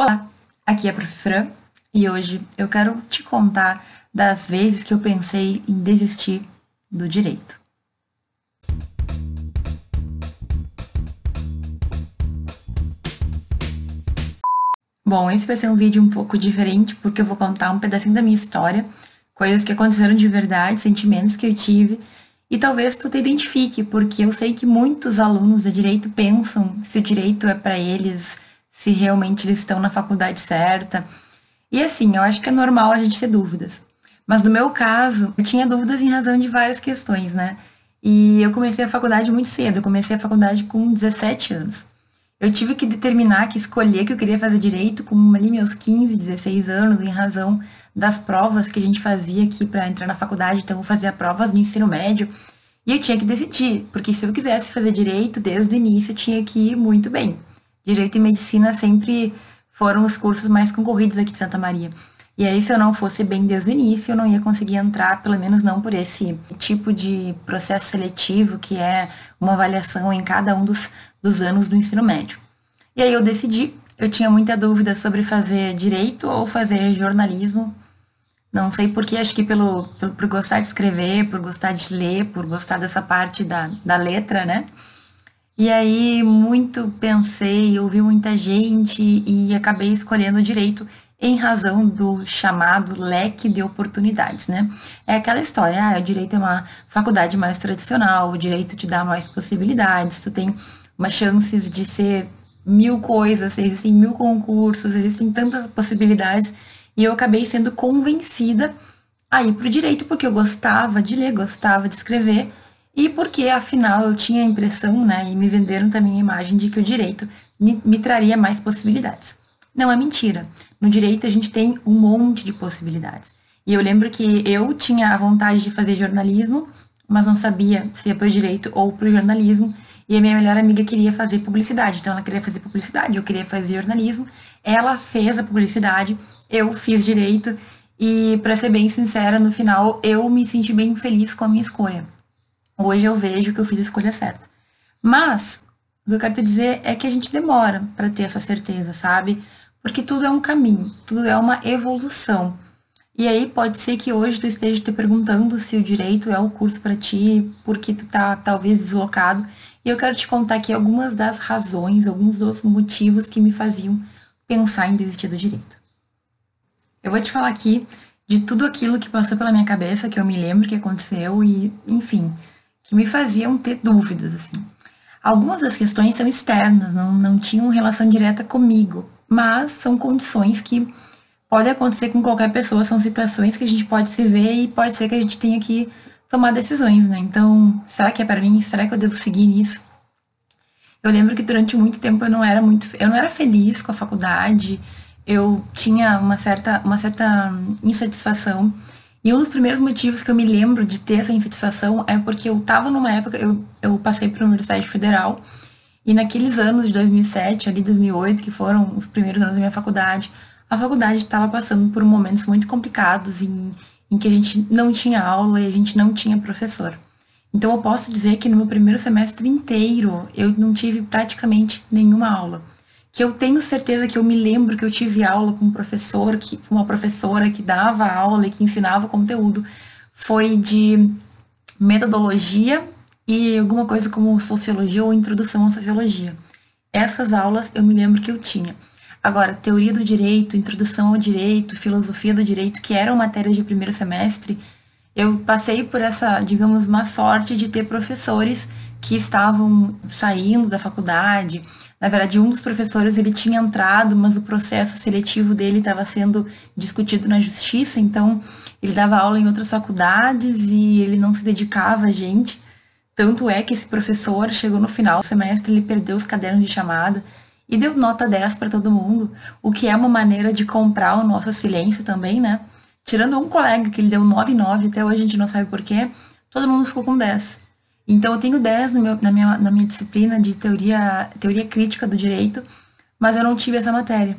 Olá, aqui é a Prof. Fran e hoje eu quero te contar das vezes que eu pensei em desistir do direito. Bom, esse vai ser um vídeo um pouco diferente porque eu vou contar um pedacinho da minha história, coisas que aconteceram de verdade, sentimentos que eu tive e talvez tu te identifique, porque eu sei que muitos alunos de direito pensam se o direito é para eles se realmente eles estão na faculdade certa. E assim, eu acho que é normal a gente ter dúvidas. Mas no meu caso, eu tinha dúvidas em razão de várias questões, né? E eu comecei a faculdade muito cedo, eu comecei a faculdade com 17 anos. Eu tive que determinar, que escolher que eu queria fazer direito com ali meus 15, 16 anos, em razão das provas que a gente fazia aqui para entrar na faculdade. Então, eu fazia provas no ensino médio e eu tinha que decidir, porque se eu quisesse fazer direito desde o início, eu tinha que ir muito bem. Direito e medicina sempre foram os cursos mais concorridos aqui de Santa Maria. E aí, se eu não fosse bem desde o início, eu não ia conseguir entrar, pelo menos não por esse tipo de processo seletivo, que é uma avaliação em cada um dos, dos anos do ensino médio. E aí eu decidi, eu tinha muita dúvida sobre fazer direito ou fazer jornalismo. Não sei porquê, acho que pelo, pelo, por gostar de escrever, por gostar de ler, por gostar dessa parte da, da letra, né? E aí, muito pensei, ouvi muita gente e acabei escolhendo direito em razão do chamado leque de oportunidades, né? É aquela história, ah, o direito é uma faculdade mais tradicional, o direito te dá mais possibilidades, tu tem umas chances de ser mil coisas, existem mil concursos, existem tantas possibilidades, e eu acabei sendo convencida a ir pro direito porque eu gostava de ler, gostava de escrever, e porque, afinal, eu tinha a impressão, né, e me venderam também a imagem de que o direito me, traria mais possibilidades. Não é mentira. No direito, a gente tem um monte de possibilidades. E eu lembro que eu tinha a vontade de fazer jornalismo, mas não sabia se ia para o direito ou para o jornalismo. E a minha melhor amiga queria fazer publicidade. Então, ela queria fazer publicidade, eu queria fazer jornalismo. Ela fez a publicidade, eu fiz direito. E, para ser bem sincera, no final, eu me senti bem feliz com a minha escolha. Hoje eu vejo que eu fiz a escolha certa. Mas, o que eu quero te dizer é que a gente demora para ter essa certeza, sabe? Porque tudo é um caminho, tudo é uma evolução. E aí pode ser que hoje tu esteja te perguntando se o direito é o curso para ti, porque tu tá talvez deslocado. E eu quero te contar aqui algumas das razões, alguns dos motivos que me faziam pensar em desistir do direito. Eu vou te falar aqui de tudo aquilo que passou pela minha cabeça, que eu me lembro que aconteceu e, enfim, que me faziam ter dúvidas, assim. Algumas das questões são externas, não, não tinham relação direta comigo, mas são condições que podem acontecer com qualquer pessoa, são situações que a gente pode se ver e pode ser que a gente tenha que tomar decisões, né? Então, será que é para mim? Será que eu devo seguir nisso? Eu lembro que durante muito tempo eu não era muito, eu não era feliz com a faculdade, eu tinha uma certa, uma certa insatisfação e um dos primeiros motivos que eu me lembro de ter essa insatisfação é porque eu estava numa época, eu, eu passei para a Universidade Federal, e naqueles anos de 2007, ali 2008, que foram os primeiros anos da minha faculdade, a faculdade estava passando por momentos muito complicados em, em que a gente não tinha aula e a gente não tinha professor. Então eu posso dizer que no meu primeiro semestre inteiro eu não tive praticamente nenhuma aula que eu tenho certeza que eu me lembro que eu tive aula com um professor, que uma professora que dava aula e que ensinava conteúdo, foi de metodologia e alguma coisa como sociologia ou introdução à sociologia. Essas aulas eu me lembro que eu tinha. Agora, teoria do direito, introdução ao direito, filosofia do direito, que eram matérias de primeiro semestre, eu passei por essa, digamos, má sorte de ter professores que estavam saindo da faculdade, na verdade, um dos professores ele tinha entrado, mas o processo seletivo dele estava sendo discutido na justiça, então ele dava aula em outras faculdades e ele não se dedicava a gente. Tanto é que esse professor chegou no final do semestre, ele perdeu os cadernos de chamada e deu nota 10 para todo mundo, o que é uma maneira de comprar o nosso silêncio também, né? Tirando um colega que ele deu 9,9, até hoje a gente não sabe porquê, todo mundo ficou com 10. Então, eu tenho 10 meu, na, minha, na minha disciplina de teoria, teoria crítica do direito, mas eu não tive essa matéria.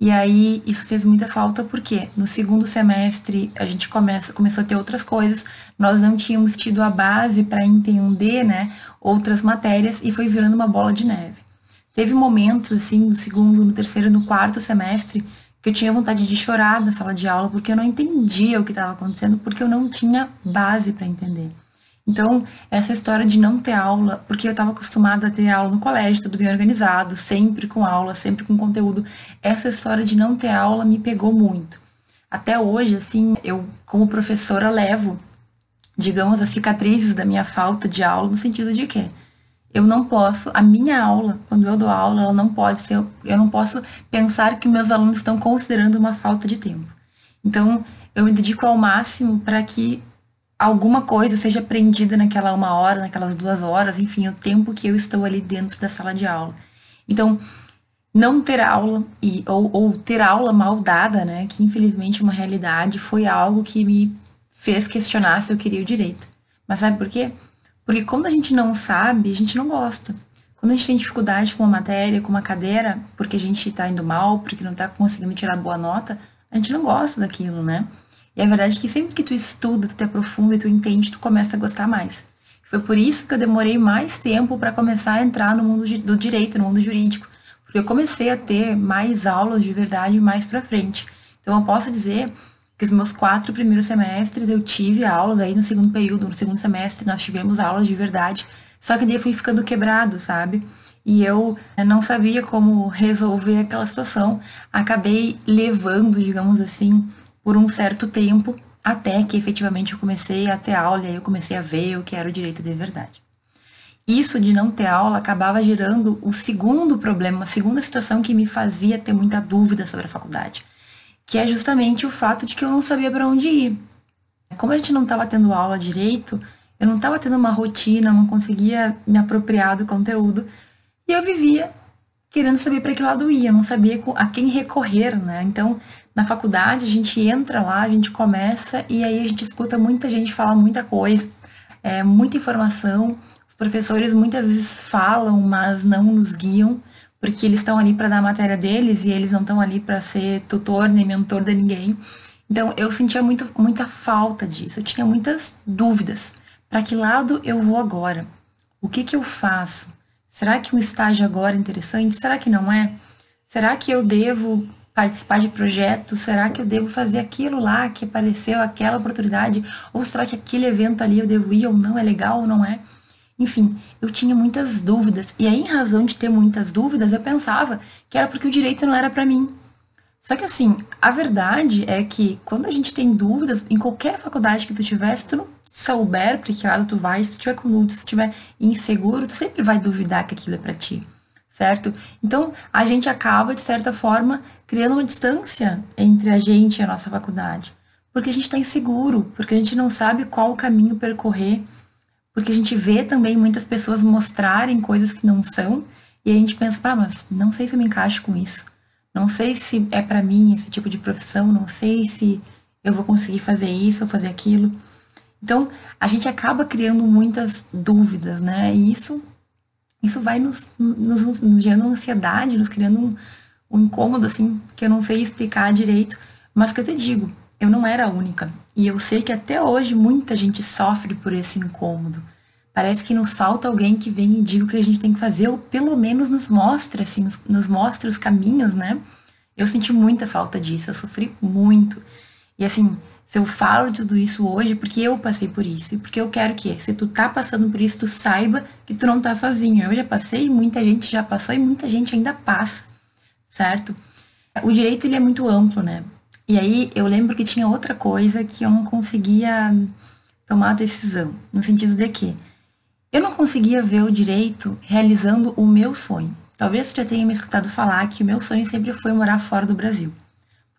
E aí, isso fez muita falta porque no segundo semestre a gente começa, começou a ter outras coisas, nós não tínhamos tido a base para entender né, outras matérias e foi virando uma bola de neve. Teve momentos, assim, no segundo, no terceiro, no quarto semestre, que eu tinha vontade de chorar na sala de aula, porque eu não entendia o que estava acontecendo, porque eu não tinha base para entender. Então, essa história de não ter aula, porque eu estava acostumada a ter aula no colégio, tudo bem organizado, sempre com aula, sempre com conteúdo. Essa história de não ter aula me pegou muito. Até hoje, assim, eu, como professora, levo, digamos, as cicatrizes da minha falta de aula, no sentido de que eu não posso, a minha aula, quando eu dou aula, ela não pode ser, eu não posso pensar que meus alunos estão considerando uma falta de tempo. Então, eu me dedico ao máximo para que alguma coisa seja aprendida naquela uma hora, naquelas duas horas, enfim, o tempo que eu estou ali dentro da sala de aula. Então, não ter aula e ou, ou ter aula mal dada, né, que infelizmente é uma realidade, foi algo que me fez questionar se eu queria o direito. Mas sabe por quê? Porque quando a gente não sabe, a gente não gosta. Quando a gente tem dificuldade com uma matéria, com uma cadeira, porque a gente está indo mal, porque não está conseguindo tirar boa nota, a gente não gosta daquilo, né? E a verdade é que sempre que tu estuda, tu te aprofunda e tu entende, tu começa a gostar mais. Foi por isso que eu demorei mais tempo para começar a entrar no mundo do direito, no mundo jurídico, porque eu comecei a ter mais aulas de verdade mais para frente. Então eu posso dizer que os meus quatro primeiros semestres eu tive aula, daí no segundo período, no segundo semestre nós tivemos aulas de verdade, só que daí fui ficando quebrado, sabe? E eu não sabia como resolver aquela situação, acabei levando, digamos assim, por um certo tempo, até que efetivamente eu comecei a ter aula e aí eu comecei a ver o que era o direito de verdade. Isso de não ter aula acabava gerando o segundo problema, a segunda situação que me fazia ter muita dúvida sobre a faculdade, que é justamente o fato de que eu não sabia para onde ir. Como a gente não estava tendo aula direito, eu não estava tendo uma rotina, não conseguia me apropriar do conteúdo, e eu vivia querendo saber para que lado ia, não sabia a quem recorrer, né? Então, na faculdade, a gente entra lá, a gente começa e aí a gente escuta muita gente falar muita coisa, é, muita informação. Os professores muitas vezes falam, mas não nos guiam, porque eles estão ali para dar a matéria deles e eles não estão ali para ser tutor nem mentor de ninguém. Então, eu sentia muito, muita falta disso, eu tinha muitas dúvidas. Para que lado eu vou agora? O que, que eu faço? Será que um estágio agora é interessante? Será que não é? Será que eu devo participar de projetos? Será que eu devo fazer aquilo lá que apareceu, aquela oportunidade? Ou será que aquele evento ali eu devo ir ou não? É legal ou não é? Enfim, eu tinha muitas dúvidas. E aí, em razão de ter muitas dúvidas, eu pensava que era porque o direito não era para mim. Só que assim, a verdade é que quando a gente tem dúvidas, em qualquer faculdade que tu tiver, se tu não souber para que lado tu vai, se tu tiver com dúvidas, se tu tiver inseguro, tu sempre vai duvidar que aquilo é para ti certo? Então, a gente acaba, de certa forma, criando uma distância entre a gente e a nossa faculdade. Porque a gente está inseguro, porque a gente não sabe qual o caminho percorrer, porque a gente vê também muitas pessoas mostrarem coisas que não são, e a gente pensa, ah, mas não sei se eu me encaixo com isso. Não sei se é para mim esse tipo de profissão, não sei se eu vou conseguir fazer isso ou fazer aquilo. Então, a gente acaba criando muitas dúvidas, né? E isso isso vai nos, nos, nos gerando ansiedade, nos criando um, um incômodo, assim, que eu não sei explicar direito, mas que eu te digo, eu não era a única. E eu sei que até hoje muita gente sofre por esse incômodo. Parece que nos falta alguém que venha e diga o que a gente tem que fazer, ou pelo menos nos mostre, assim, nos mostre os caminhos, né? Eu senti muita falta disso, eu sofri muito. E assim, se eu falo tudo isso hoje, porque eu passei por isso. E porque eu quero que, se tu tá passando por isso, tu saiba que tu não tá sozinho. Eu já passei, muita gente já passou e muita gente ainda passa, certo? O direito, ele é muito amplo, né? E aí, eu lembro que tinha outra coisa que eu não conseguia tomar a decisão. No sentido de que eu não conseguia ver o direito realizando o meu sonho. Talvez você já tenha me escutado falar que o meu sonho sempre foi morar fora do Brasil.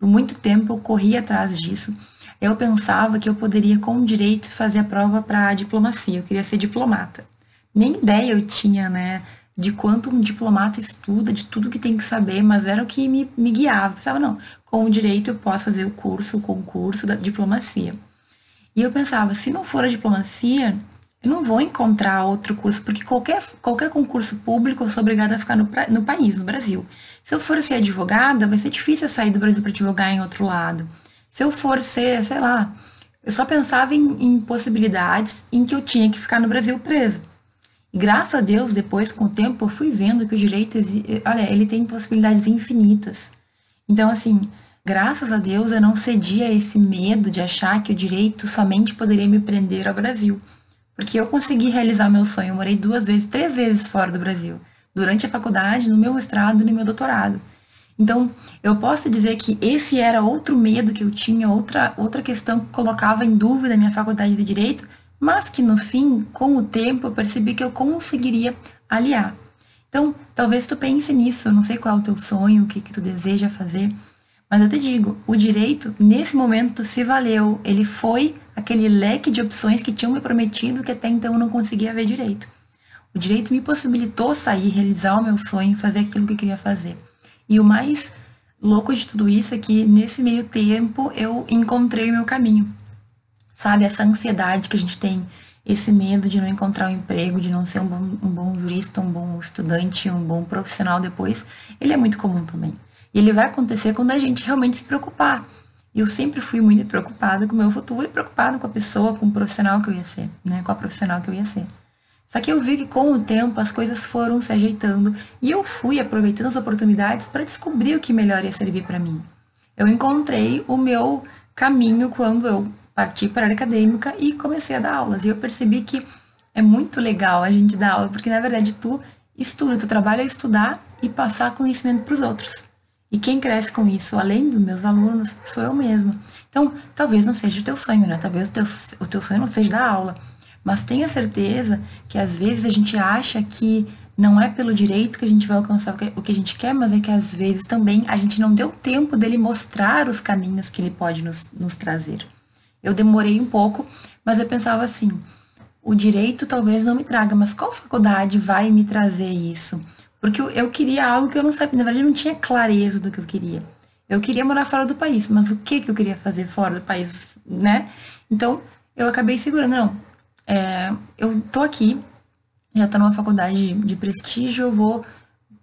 Por muito tempo eu corri atrás disso eu pensava que eu poderia, com direito, fazer a prova para diplomacia. Eu queria ser diplomata. Nem ideia eu tinha, né, de quanto um diplomata estuda, de tudo que tem que saber, mas era o que me, me guiava. Pensava, não, com direito eu posso fazer o curso, o concurso da diplomacia. E eu pensava, se não for a diplomacia, não vou encontrar outro curso, porque qualquer, qualquer concurso público eu sou obrigada a ficar no, no país, no Brasil. Se eu for ser advogada, vai ser difícil eu sair do Brasil para advogar em outro lado. Se eu for ser, sei lá, eu só pensava em, em possibilidades em que eu tinha que ficar no Brasil preso. graças a Deus, depois, com o tempo, eu fui vendo que o direito, olha, ele tem possibilidades infinitas. Então, assim, graças a Deus, eu não cedi a esse medo de achar que o direito somente poderia me prender ao Brasil. Porque eu consegui realizar meu sonho. Eu morei duas vezes, três vezes fora do Brasil. Durante a faculdade, no meu mestrado e no meu doutorado. Então, eu posso dizer que esse era outro medo que eu tinha, outra, outra questão que colocava em dúvida a minha faculdade de Direito, mas que no fim, com o tempo, eu percebi que eu conseguiria aliar. Então, talvez tu pense nisso, eu não sei qual é o teu sonho, o que, que tu deseja fazer, mas eu te digo, o direito, nesse momento, se valeu. Ele foi aquele leque de opções que tinham me prometido que até então eu não conseguia ver direito. O direito me possibilitou sair, realizar o meu sonho, fazer aquilo que eu queria fazer. E o mais louco de tudo isso é que nesse meio tempo eu encontrei o meu caminho. Sabe, essa ansiedade que a gente tem, esse medo de não encontrar um emprego, de não ser um bom, um bom jurista, um bom estudante, um bom profissional depois, ele é muito comum também. E ele vai acontecer quando a gente realmente se preocupar. E eu sempre fui muito preocupada com o meu futuro e preocupada com a pessoa, com o profissional que eu ia ser, né? Com a profissional que eu ia ser. Só que eu vi que com o tempo as coisas foram se ajeitando e eu fui aproveitando as oportunidades para descobrir o que melhor ia servir para mim. Eu encontrei o meu caminho quando eu parti para a área acadêmica e comecei a dar aulas. E eu percebi que é muito legal a gente dar aula, porque na verdade tu estuda, tu trabalha a estudar e passar conhecimento para os outros. E quem cresce com isso, além dos meus alunos, sou eu mesma. Então, talvez não seja o teu sonho, né? Talvez o teu, o teu sonho não seja dar aula. Mas tenha certeza que às vezes a gente acha que não é pelo direito que a gente vai alcançar o que a gente quer, mas é que às vezes também a gente não deu tempo dele mostrar os caminhos que ele pode nos, nos trazer. Eu demorei um pouco, mas eu pensava assim: o direito talvez não me traga, mas qual faculdade vai me trazer isso? Porque eu, eu queria algo que eu não sabia, na verdade eu não tinha clareza do que eu queria. Eu queria morar fora do país, mas o que, que eu queria fazer fora do país, né? Então eu acabei segurando, não, é, eu tô aqui, já tô numa faculdade de prestígio, eu vou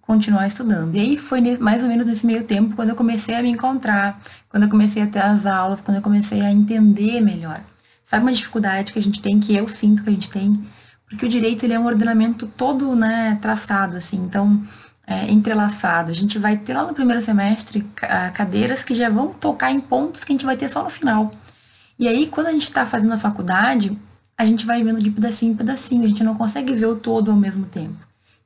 continuar estudando. E aí foi mais ou menos nesse meio tempo quando eu comecei a me encontrar, quando eu comecei a ter as aulas, quando eu comecei a entender melhor. Sabe uma dificuldade que a gente tem, que eu sinto que a gente tem? Porque o direito ele é um ordenamento todo né, traçado, assim, então é, entrelaçado. A gente vai ter lá no primeiro semestre cadeiras que já vão tocar em pontos que a gente vai ter só no final. E aí, quando a gente está fazendo a faculdade, a gente vai vendo de pedacinho em pedacinho, a gente não consegue ver o todo ao mesmo tempo.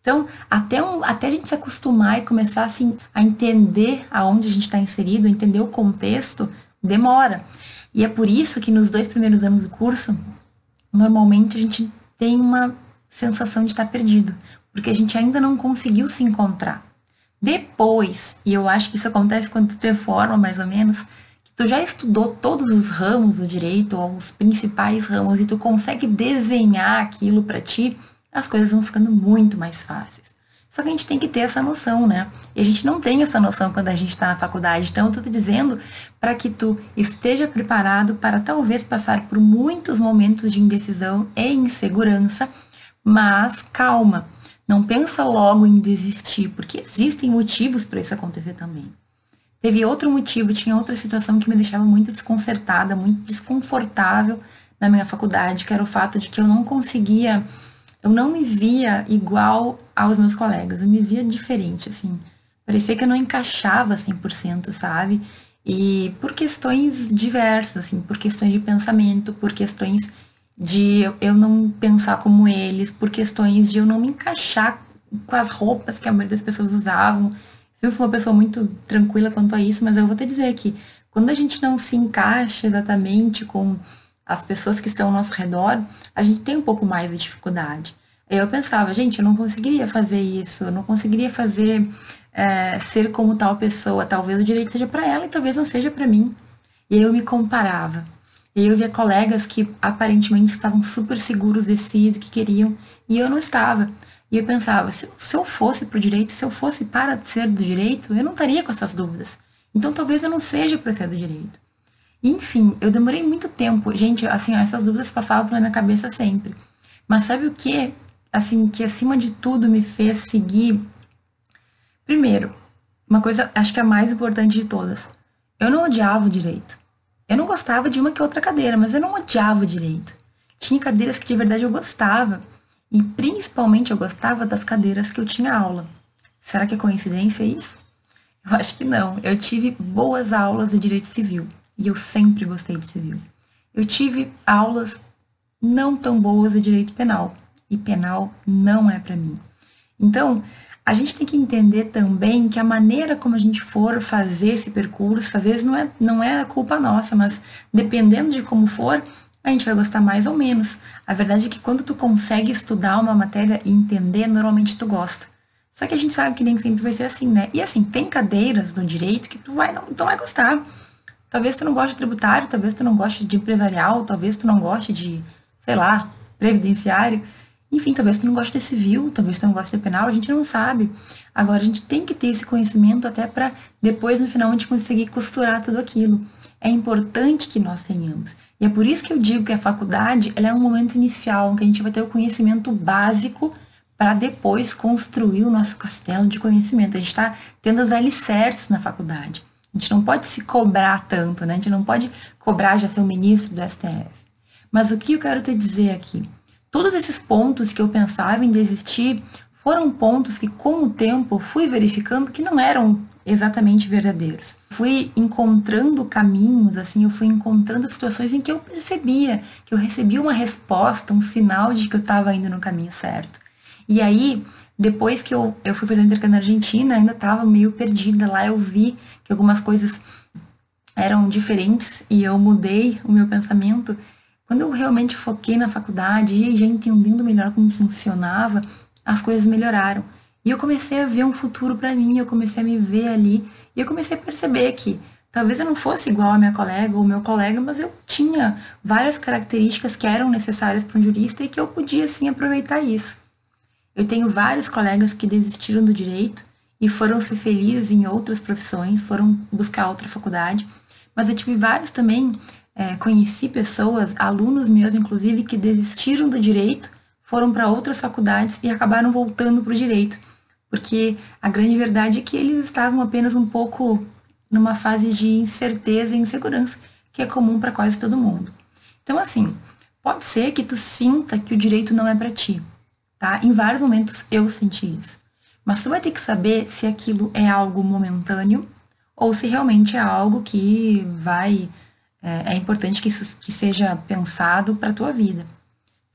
Então, até, um, até a gente se acostumar e começar assim, a entender aonde a gente está inserido, entender o contexto, demora. E é por isso que nos dois primeiros anos do curso, normalmente a gente tem uma sensação de estar perdido, porque a gente ainda não conseguiu se encontrar. Depois, e eu acho que isso acontece quando tu te forma mais ou menos, tu já estudou todos os ramos do direito, ou os principais ramos, e tu consegue desenhar aquilo para ti, as coisas vão ficando muito mais fáceis. Só que a gente tem que ter essa noção, né? E a gente não tem essa noção quando a gente está na faculdade. Então, eu tô te dizendo para que tu esteja preparado para talvez passar por muitos momentos de indecisão e insegurança, mas calma, não pensa logo em desistir, porque existem motivos para isso acontecer também. Teve outro motivo, tinha outra situação que me deixava muito desconcertada, muito desconfortável na minha faculdade, que era o fato de que eu não conseguia, eu não me via igual aos meus colegas, eu me via diferente, assim. Parecia que eu não encaixava 100%, sabe? E por questões diversas, assim, por questões de pensamento, por questões de eu não pensar como eles, por questões de eu não me encaixar com as roupas que a maioria das pessoas usavam sempre fui uma pessoa muito tranquila quanto a isso, mas eu vou te dizer que quando a gente não se encaixa exatamente com as pessoas que estão ao nosso redor, a gente tem um pouco mais de dificuldade. Eu pensava, gente, eu não conseguiria fazer isso, eu não conseguiria fazer é, ser como tal pessoa. Talvez o direito seja para ela e talvez não seja para mim. E aí eu me comparava. E aí eu via colegas que aparentemente estavam super seguros de si, do que queriam, e eu não estava. E eu pensava, se, se eu fosse para o direito, se eu fosse para ser do direito, eu não estaria com essas dúvidas. Então talvez eu não seja para ser do direito. Enfim, eu demorei muito tempo. Gente, assim, ó, essas dúvidas passavam pela minha cabeça sempre. Mas sabe o que? Assim, que acima de tudo me fez seguir. Primeiro, uma coisa, acho que é a mais importante de todas. Eu não odiava o direito. Eu não gostava de uma que outra cadeira, mas eu não odiava o direito. Tinha cadeiras que de verdade eu gostava. E principalmente eu gostava das cadeiras que eu tinha aula. Será que é coincidência isso? Eu acho que não. Eu tive boas aulas de direito civil e eu sempre gostei de civil. Eu tive aulas não tão boas de direito penal e penal não é para mim. Então, a gente tem que entender também que a maneira como a gente for fazer esse percurso, às vezes não é, não é culpa nossa, mas dependendo de como for, a gente vai gostar mais ou menos. A verdade é que quando tu consegue estudar uma matéria e entender, normalmente tu gosta. Só que a gente sabe que nem sempre vai ser assim, né? E assim, tem cadeiras no direito que tu vai não, tu vai gostar. Talvez tu não goste de tributário, talvez tu não goste de empresarial, talvez tu não goste de, sei lá, previdenciário. Enfim, talvez tu não goste de civil, talvez tu não goste de penal, a gente não sabe. Agora, a gente tem que ter esse conhecimento até para depois, no final, a gente conseguir costurar tudo aquilo. É importante que nós tenhamos. E é por isso que eu digo que a faculdade ela é um momento inicial que a gente vai ter o conhecimento básico para depois construir o nosso castelo de conhecimento. A gente está tendo os alicerces na faculdade. A gente não pode se cobrar tanto, né? A gente não pode cobrar já ser o ministro do STF. Mas o que eu quero te dizer aqui? Todos esses pontos que eu pensava em desistir foram pontos que, com o tempo, fui verificando que não eram exatamente verdadeiros. Fui encontrando caminhos, assim, eu fui encontrando situações em que eu percebia que eu recebia uma resposta, um sinal de que eu estava indo no caminho certo. E aí, depois que eu, eu fui fazer intercâmbio na Argentina, ainda estava meio perdida. Lá eu vi que algumas coisas eram diferentes e eu mudei o meu pensamento. Quando eu realmente foquei na faculdade e já entendendo melhor como funcionava, as coisas melhoraram. E eu comecei a ver um futuro para mim, eu comecei a me ver ali, e eu comecei a perceber que talvez eu não fosse igual a minha colega ou meu colega, mas eu tinha várias características que eram necessárias para um jurista e que eu podia sim aproveitar isso. Eu tenho vários colegas que desistiram do direito e foram ser felizes em outras profissões, foram buscar outra faculdade, mas eu tive vários também, é, conheci pessoas, alunos meus inclusive, que desistiram do direito, foram para outras faculdades e acabaram voltando para o direito. Porque a grande verdade é que eles estavam apenas um pouco numa fase de incerteza e insegurança, que é comum para quase todo mundo. Então, assim, pode ser que tu sinta que o direito não é para ti, tá? Em vários momentos eu senti isso. Mas tu vai ter que saber se aquilo é algo momentâneo ou se realmente é algo que vai é, é importante que, que seja pensado para tua vida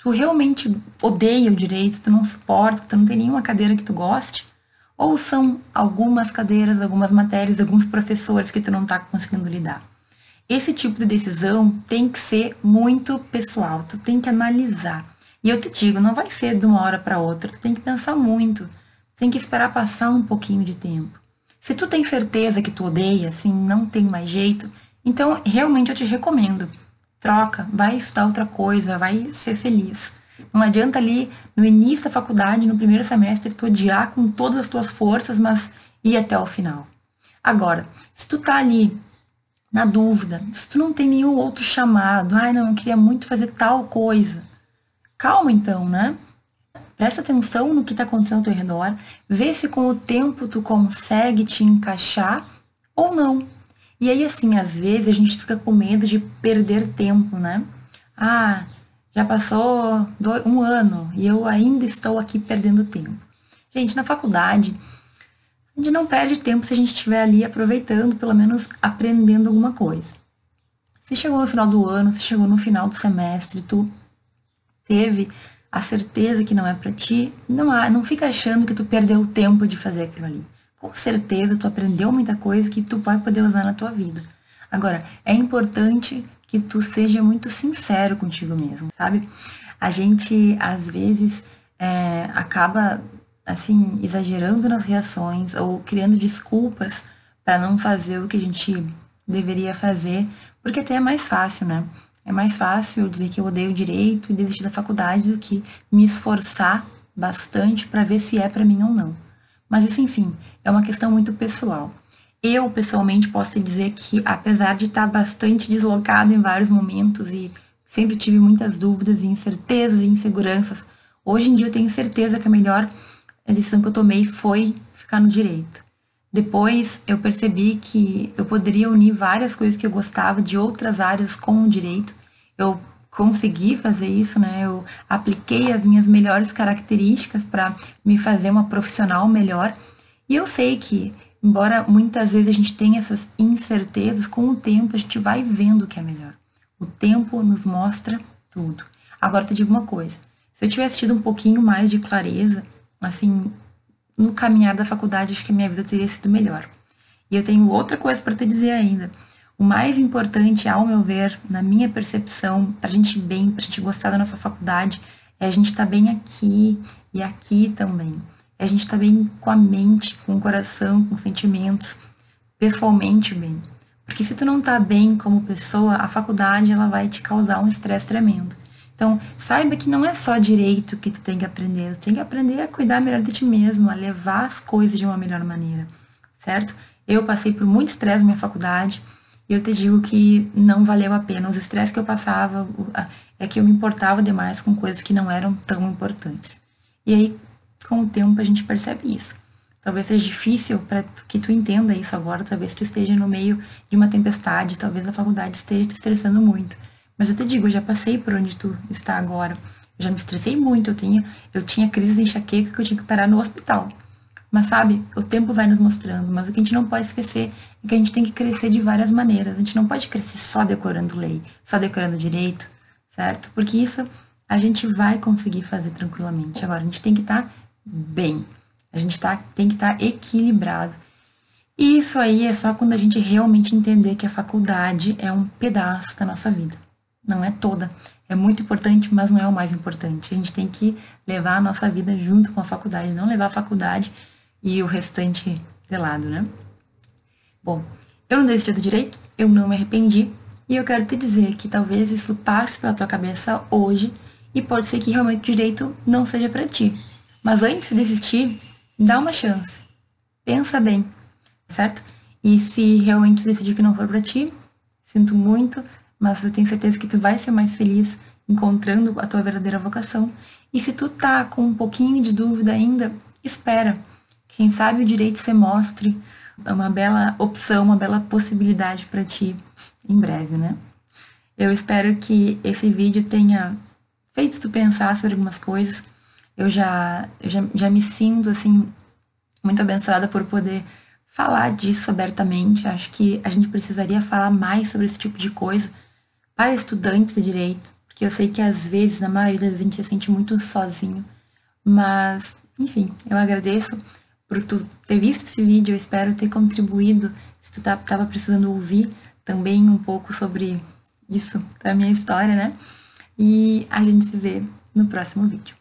tu realmente odeia o direito, tu não suporta, tu não tem nenhuma cadeira que tu goste, ou são algumas cadeiras, algumas matérias, alguns professores que tu não tá conseguindo lidar. Esse tipo de decisão tem que ser muito pessoal, tu tem que analisar. E eu te digo, não vai ser de uma hora para outra, tu tem que pensar muito, tem que esperar passar um pouquinho de tempo. Se tu tem certeza que tu odeia, assim, não tem mais jeito, então realmente eu te recomendo troca, vai estudar outra coisa, vai ser feliz. Não adianta ali no início da faculdade, no primeiro semestre, tu odiar com todas as tuas forças, mas ir até o final. Agora, se tu tá ali na dúvida, se tu não tem nenhum outro chamado, ai não, eu queria muito fazer tal coisa. Calma então, né? Presta atenção no que está acontecendo ao teu redor, vê se com o tempo tu consegue te encaixar ou não. E aí, assim, às vezes a gente fica com medo de perder tempo, né? Ah, já passou um ano e eu ainda estou aqui perdendo tempo. Gente, na faculdade, a gente não perde tempo se a gente estiver ali aproveitando, pelo menos aprendendo alguma coisa. Se chegou no final do ano, se chegou no final do semestre, tu teve a certeza que não é para ti, não, não fica achando que tu perdeu o tempo de fazer aquilo ali com certeza tu aprendeu muita coisa que tu pode poder usar na tua vida. Agora, é importante que tu seja muito sincero contigo mesmo, sabe? A gente, às vezes, é, acaba, assim, exagerando nas reações ou criando desculpas para não fazer o que a gente deveria fazer, porque até é mais fácil, né? É mais fácil dizer que eu odeio direito e desistir da faculdade do que me esforçar bastante para ver se é para mim ou não. Mas isso, enfim, é uma questão muito pessoal. Eu, pessoalmente, posso dizer que, apesar de estar bastante deslocado em vários momentos e sempre tive muitas dúvidas e incertezas e inseguranças, hoje em dia eu tenho certeza que a melhor decisão que eu tomei foi ficar no direito. Depois eu percebi que eu poderia unir várias coisas que eu gostava de outras áreas com o direito. Eu consegui fazer isso, né? Eu apliquei as minhas melhores características para me fazer uma profissional melhor. E eu sei que, embora muitas vezes a gente tenha essas incertezas, com o tempo a gente vai vendo o que é melhor. O tempo nos mostra tudo. Agora te digo uma coisa: se eu tivesse tido um pouquinho mais de clareza, assim, no caminhar da faculdade, acho que a minha vida teria sido melhor. E eu tenho outra coisa para te dizer ainda. O mais importante, ao meu ver, na minha percepção, para a gente bem, para a gente gostar da nossa faculdade, é a gente estar tá bem aqui e aqui também. É a gente estar tá bem com a mente, com o coração, com os sentimentos, pessoalmente bem. Porque se tu não tá bem como pessoa, a faculdade ela vai te causar um estresse tremendo. Então, saiba que não é só direito que tu tem que aprender, tu tem que aprender a cuidar melhor de ti mesmo, a levar as coisas de uma melhor maneira, certo? Eu passei por muito estresse na minha faculdade, e eu te digo que não valeu a pena. Os estresses que eu passava é que eu me importava demais com coisas que não eram tão importantes. E aí, com o tempo, a gente percebe isso. Talvez seja difícil para que tu entenda isso agora, talvez tu esteja no meio de uma tempestade, talvez a faculdade esteja te estressando muito. Mas eu te digo, eu já passei por onde tu está agora. Eu já me estressei muito, eu, tinha, eu tinha crise de enxaqueca que eu tinha que parar no hospital. Mas sabe, o tempo vai nos mostrando, mas o que a gente não pode esquecer é que a gente tem que crescer de várias maneiras. A gente não pode crescer só decorando lei, só decorando direito, certo? Porque isso a gente vai conseguir fazer tranquilamente. Agora, a gente tem que estar tá bem, a gente tá, tem que estar tá equilibrado. E isso aí é só quando a gente realmente entender que a faculdade é um pedaço da nossa vida. Não é toda. É muito importante, mas não é o mais importante. A gente tem que levar a nossa vida junto com a faculdade, não levar a faculdade e o restante de lado, né? Bom, eu não desisti do direito, eu não me arrependi, e eu quero te dizer que talvez isso passe pela tua cabeça hoje, e pode ser que realmente o direito não seja para ti. Mas antes de desistir, dá uma chance. Pensa bem, certo? E se realmente decidir que não for para ti, sinto muito, mas eu tenho certeza que tu vai ser mais feliz encontrando a tua verdadeira vocação. E se tu tá com um pouquinho de dúvida ainda, espera quem sabe o direito se mostre uma bela opção, uma bela possibilidade para ti em breve, né? Eu espero que esse vídeo tenha feito tu pensar sobre algumas coisas. Eu já, já, já me sinto, assim, muito abençoada por poder falar disso abertamente. Acho que a gente precisaria falar mais sobre esse tipo de coisa para estudantes de direito, porque eu sei que às vezes, na maioria das vezes, a gente se sente muito sozinho. Mas, enfim, eu agradeço por tu ter visto esse vídeo. Eu espero ter contribuído, se tu tá, tava precisando ouvir também um pouco sobre isso, da minha história, né? E a gente se vê no próximo vídeo.